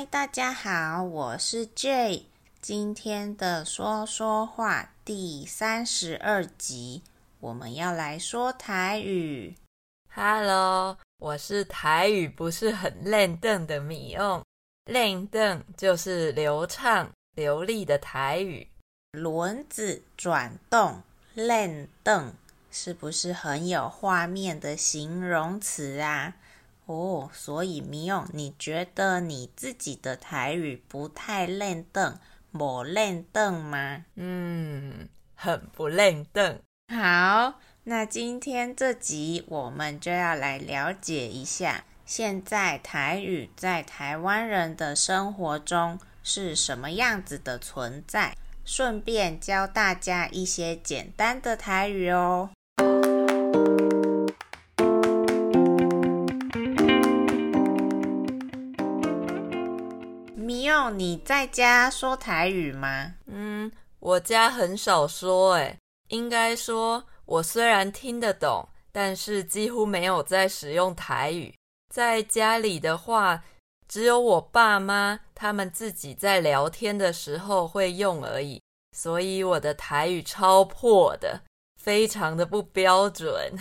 嗨，大家好，我是 Jay。今天的说说话第三十二集，我们要来说台语。Hello，我是台语不是很轮转的米用，轮转就是流畅流利的台语。轮子转动，轮转是不是很有画面的形容词啊？哦，所以米用，你觉得你自己的台语不太轮转，没轮转吗？嗯，很不轮转。好，那今天这集我们就要来了解一下，现在台语在台湾人的生活中是什么样子的存在，顺便教大家一些简单的台语哦。米用，你在家说台语吗？嗯，我家很少说，诶，应该说，我虽然听得懂，但是几乎没有在使用台语。在家里的话，只有我爸妈他们自己在聊天的时候会用而已。所以我的台语超破的，非常的不标准。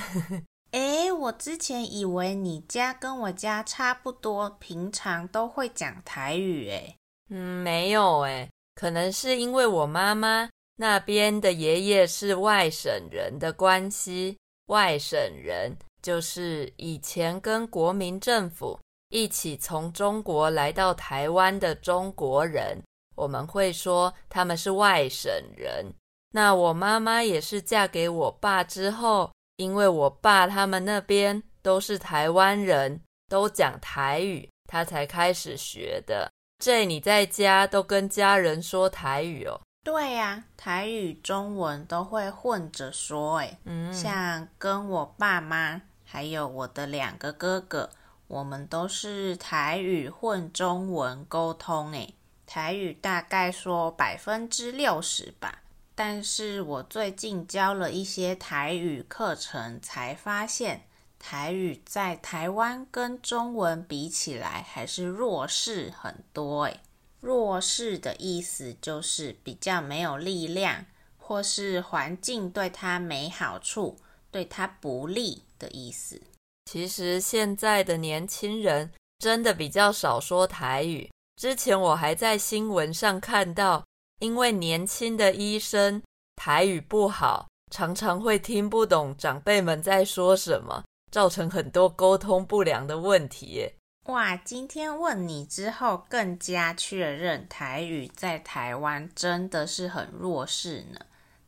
诶，我之前以为你家跟我家差不多，平常都会讲台语。诶，嗯，没有诶，可能是因为我妈妈那边的爷爷是外省人的关系。外省人就是以前跟国民政府一起从中国来到台湾的中国人，我们会说他们是外省人。那我妈妈也是嫁给我爸之后。因为我爸他们那边都是台湾人，都讲台语，他才开始学的。这你在家都跟家人说台语哦？对呀，台语、中文都会混着说。诶，嗯，像跟我爸妈还有我的两个哥哥，我们都是台语混中文沟通。诶，台语大概说百分之六十吧。但是我最近教了一些台语课程，才发现台语在台湾跟中文比起来还是弱势很多诶。弱势的意思就是比较没有力量，或是环境对他没好处，对他不利的意思。其实现在的年轻人真的比较少说台语。之前我还在新闻上看到。因为年轻的医生台语不好，常常会听不懂长辈们在说什么，造成很多沟通不良的问题。哇，今天问你之后，更加确认台语在台湾真的是很弱势呢。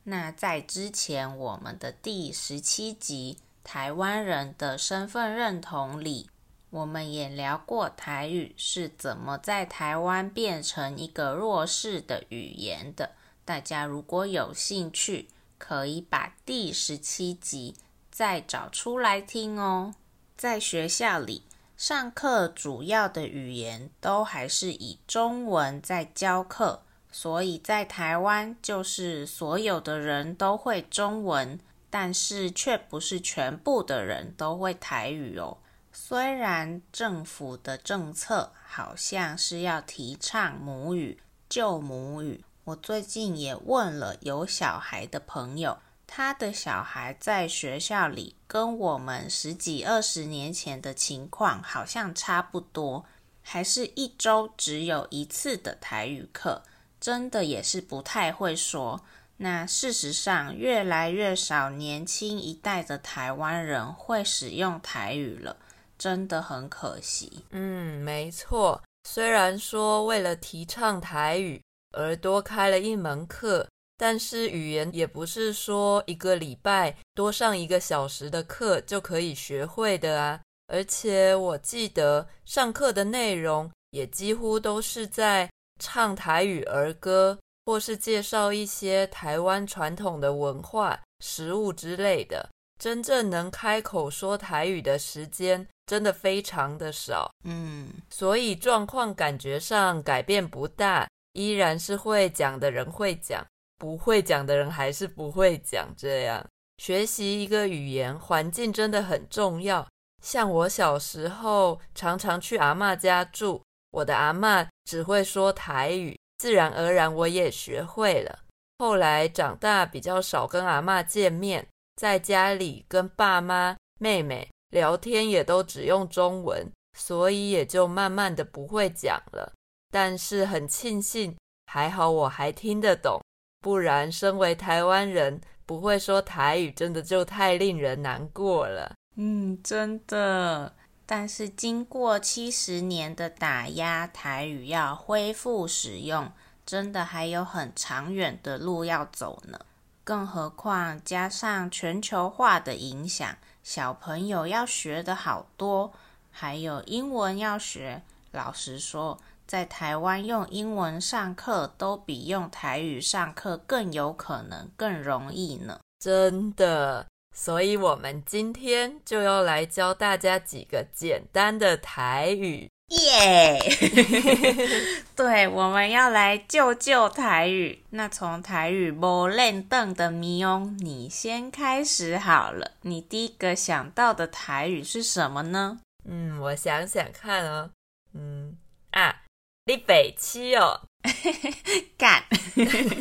那在之前我们的第十七集《台湾人的身份认同》里。我们也聊过台语是怎么在台湾变成一个弱势的语言的。大家如果有兴趣，可以把第十七集再找出来听哦。在学校里上课，主要的语言都还是以中文在教课，所以在台湾就是所有的人都会中文，但是却不是全部的人都会台语哦。虽然政府的政策好像是要提倡母语、救母语，我最近也问了有小孩的朋友，他的小孩在学校里跟我们十几二十年前的情况好像差不多，还是一周只有一次的台语课，真的也是不太会说。那事实上，越来越少年轻一代的台湾人会使用台语了。真的很可惜。嗯，没错。虽然说为了提倡台语而多开了一门课，但是语言也不是说一个礼拜多上一个小时的课就可以学会的啊。而且我记得上课的内容也几乎都是在唱台语儿歌，或是介绍一些台湾传统的文化、食物之类的。真正能开口说台语的时间真的非常的少，嗯，所以状况感觉上改变不大，依然是会讲的人会讲，不会讲的人还是不会讲。这样学习一个语言，环境真的很重要。像我小时候常常去阿嬷家住，我的阿嬷只会说台语，自然而然我也学会了。后来长大比较少跟阿嬷见面，在家里跟爸妈、妹妹聊天也都只用中文，所以也就慢慢的不会讲了。但是很庆幸，还好我还听得懂，不然身为台湾人不会说台语，真的就太令人难过了。嗯，真的。但是经过七十年的打压，台语要恢复使用，真的还有很长远的路要走呢。更何况加上全球化的影响，小朋友要学的好多，还有英文要学。老实说，在台湾用英文上课，都比用台语上课更有可能、更容易呢。真的。所以，我们今天就要来教大家几个简单的台语，耶！Yeah! 对，我们要来救救台语。那从台语无认凳的咪翁，你先开始好了。你第一个想到的台语是什么呢？嗯，我想想看哦。嗯啊，你北七哦。干！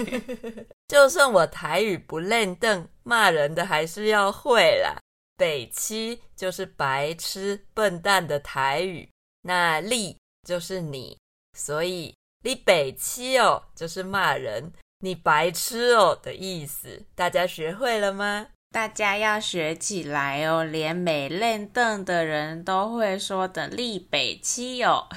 就算我台语不认凳，骂人的还是要会啦。北七就是白痴、笨蛋的台语，那你就是你，所以你北七哦，就是骂人，你白痴哦的意思。大家学会了吗？大家要学起来哦，连没练邓的人都会说的。立北七哦。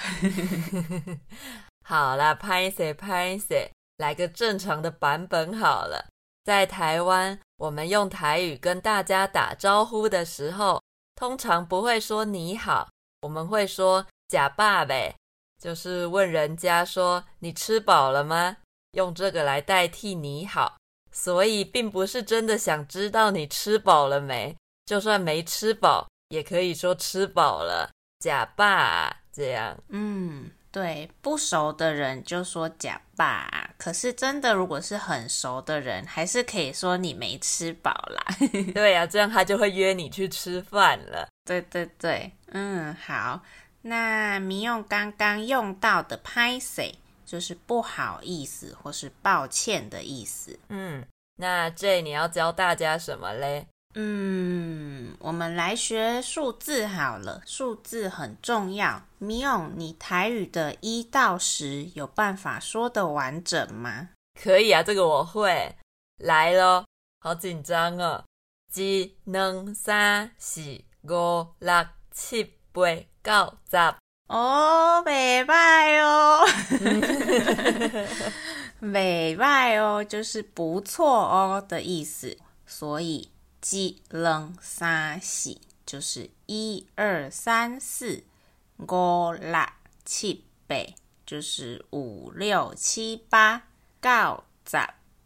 好啦，拍谢拍谢，来个正常的版本好了。在台湾，我们用台语跟大家打招呼的时候，通常不会说你好，我们会说呷饱未，就是问人家说你吃饱了吗？用这个来代替你好，所以并不是真的想知道你吃饱了没，就算没吃饱，也可以说吃饱了，假爸这样。嗯。对，不熟的人就说假爸，可是真的如果是很熟的人，还是可以说你没吃饱啦。对呀、啊，这样他就会约你去吃饭了。对对对，嗯，好。那咪用刚刚用到的歹势，就是不好意思或是抱歉的意思。嗯，那这你要教大家什么嘞？嗯，我们来学数字好了，数字很重要。咪用，你台语的一到十有办法说得完整吗？可以啊，这个我会。来咯，好紧张哦！一、二、三、四、五、六、七、八、九、十。哦，袂歹哦，袂歹哦，就是不错哦的意思。所以。一、二、三、四，就是一二三四；五、六、七、八，就是五六七八；九、十，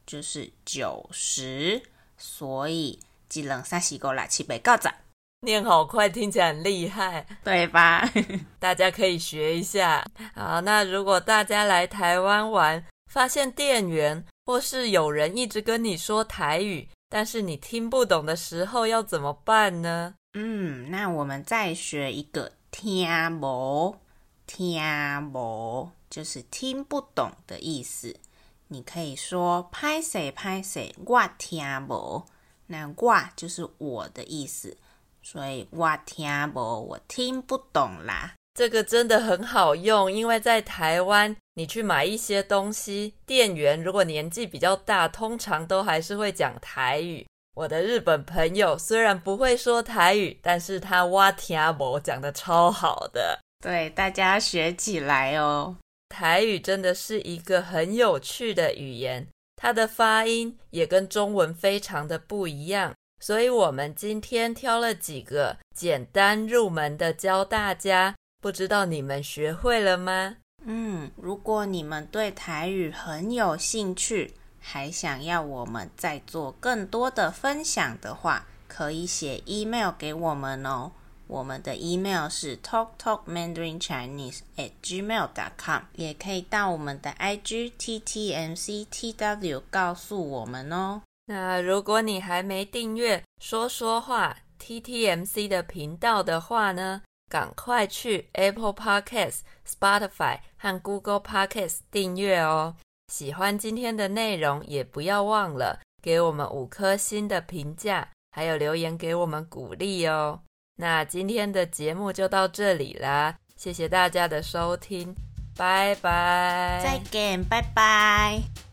就是九十。所以一、二、三、四、五、六、七、八、九、十，念好快，听起来很厉害，对吧？大家可以学一下。好，那如果大家来台湾玩，发现店员或是有人一直跟你说台语，但是你听不懂的时候要怎么办呢？嗯，那我们再学一个听无，听无就是听不懂的意思。你可以说拍谁拍谁，我听无。那我就是我的意思，所以我听不，我听不懂啦。这个真的很好用，因为在台湾，你去买一些东西，店员如果年纪比较大，通常都还是会讲台语。我的日本朋友虽然不会说台语，但是他哇听无讲的超好的。对，大家学起来哦。台语真的是一个很有趣的语言，它的发音也跟中文非常的不一样，所以我们今天挑了几个简单入门的教大家。不知道你们学会了吗？嗯，如果你们对台语很有兴趣，还想要我们再做更多的分享的话，可以写 email 给我们哦。我们的 email 是 talktalkmandarinchinese@gmail.com，也可以到我们的 IG ttmctw 告诉我们哦。那如果你还没订阅说说话 TTMC 的频道的话呢？赶快去 Apple Podcast、Spotify 和 Google Podcast 订阅哦。喜欢今天的内容，也不要忘了给我们五颗星的评价，还有留言给我们鼓励哦。那今天的节目就到这里啦，谢谢大家的收听，拜拜，再见，拜拜。